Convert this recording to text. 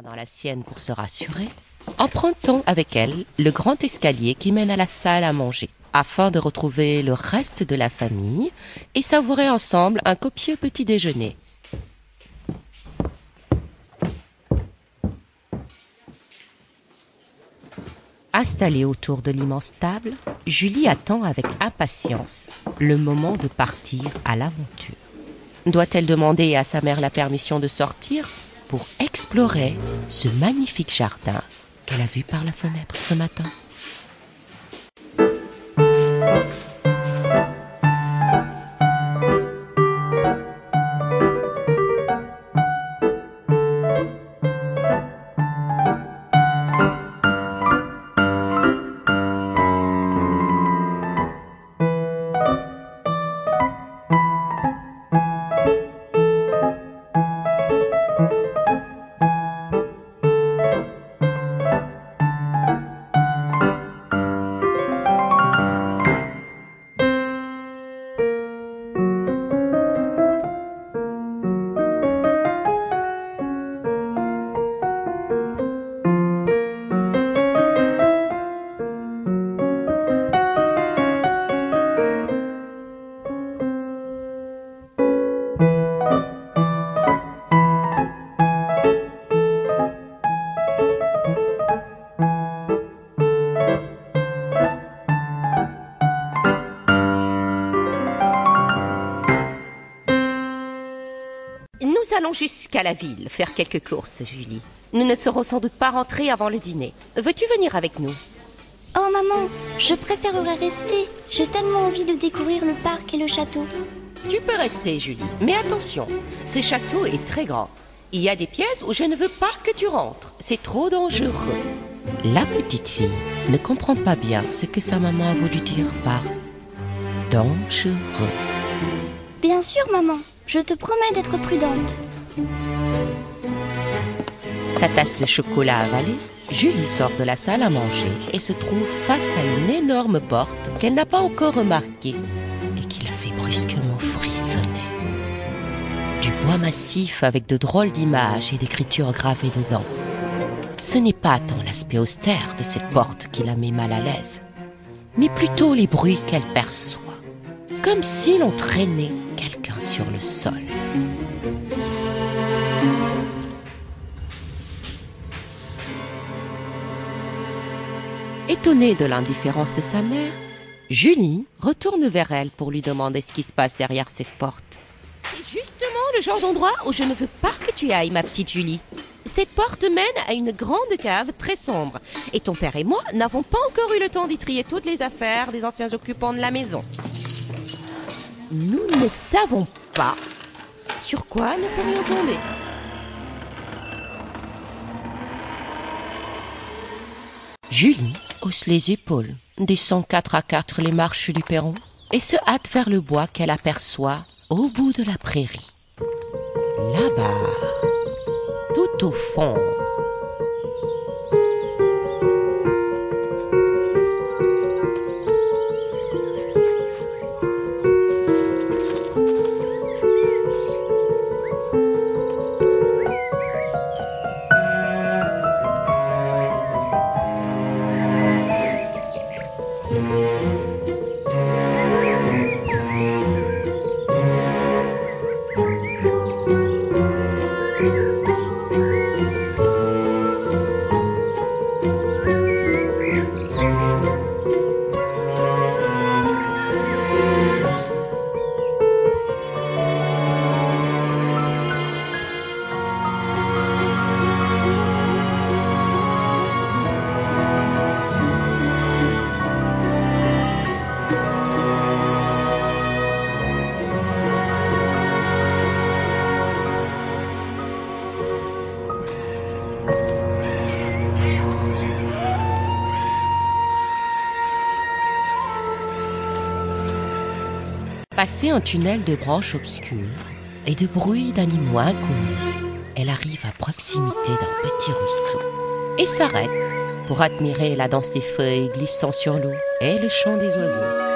dans la sienne pour se rassurer, empruntant avec elle le grand escalier qui mène à la salle à manger, afin de retrouver le reste de la famille et savourer ensemble un copieux petit déjeuner. Installée autour de l'immense table, Julie attend avec impatience le moment de partir à l'aventure. Doit-elle demander à sa mère la permission de sortir pour explorer ce magnifique jardin qu'elle a vu par la fenêtre ce matin Nous allons jusqu'à la ville faire quelques courses, Julie. Nous ne serons sans doute pas rentrés avant le dîner. Veux-tu venir avec nous? Oh maman, je préférerais rester. J'ai tellement envie de découvrir le parc et le château. Tu peux rester, Julie. Mais attention, ce château est très grand. Il y a des pièces où je ne veux pas que tu rentres. C'est trop dangereux. La petite fille ne comprend pas bien ce que sa maman a voulu dire par dangereux. Bien sûr maman, je te promets d'être prudente. Sa tasse de chocolat avalée, Julie sort de la salle à manger et se trouve face à une énorme porte qu'elle n'a pas encore remarquée et qui la fait brusquement frissonner. Du bois massif avec de drôles d'images et d'écritures gravées dedans. Ce n'est pas tant l'aspect austère de cette porte qui la met mal à l'aise, mais plutôt les bruits qu'elle perçoit, comme si l'on traînait sur le sol. Étonnée de l'indifférence de sa mère, Julie retourne vers elle pour lui demander ce qui se passe derrière cette porte. C'est justement le genre d'endroit où je ne veux pas que tu ailles, ma petite Julie. Cette porte mène à une grande cave très sombre. Et ton père et moi n'avons pas encore eu le temps d'y trier toutes les affaires des anciens occupants de la maison. Nous ne savons pas sur quoi nous pourrions tomber? Julie hausse les épaules, descend quatre à quatre les marches du perron et se hâte vers le bois qu'elle aperçoit au bout de la prairie. Là-bas, tout au fond, Passé un tunnel de branches obscures et de bruits d'animaux inconnus, elle arrive à proximité d'un petit ruisseau et s'arrête pour admirer la danse des feuilles glissant sur l'eau et le chant des oiseaux.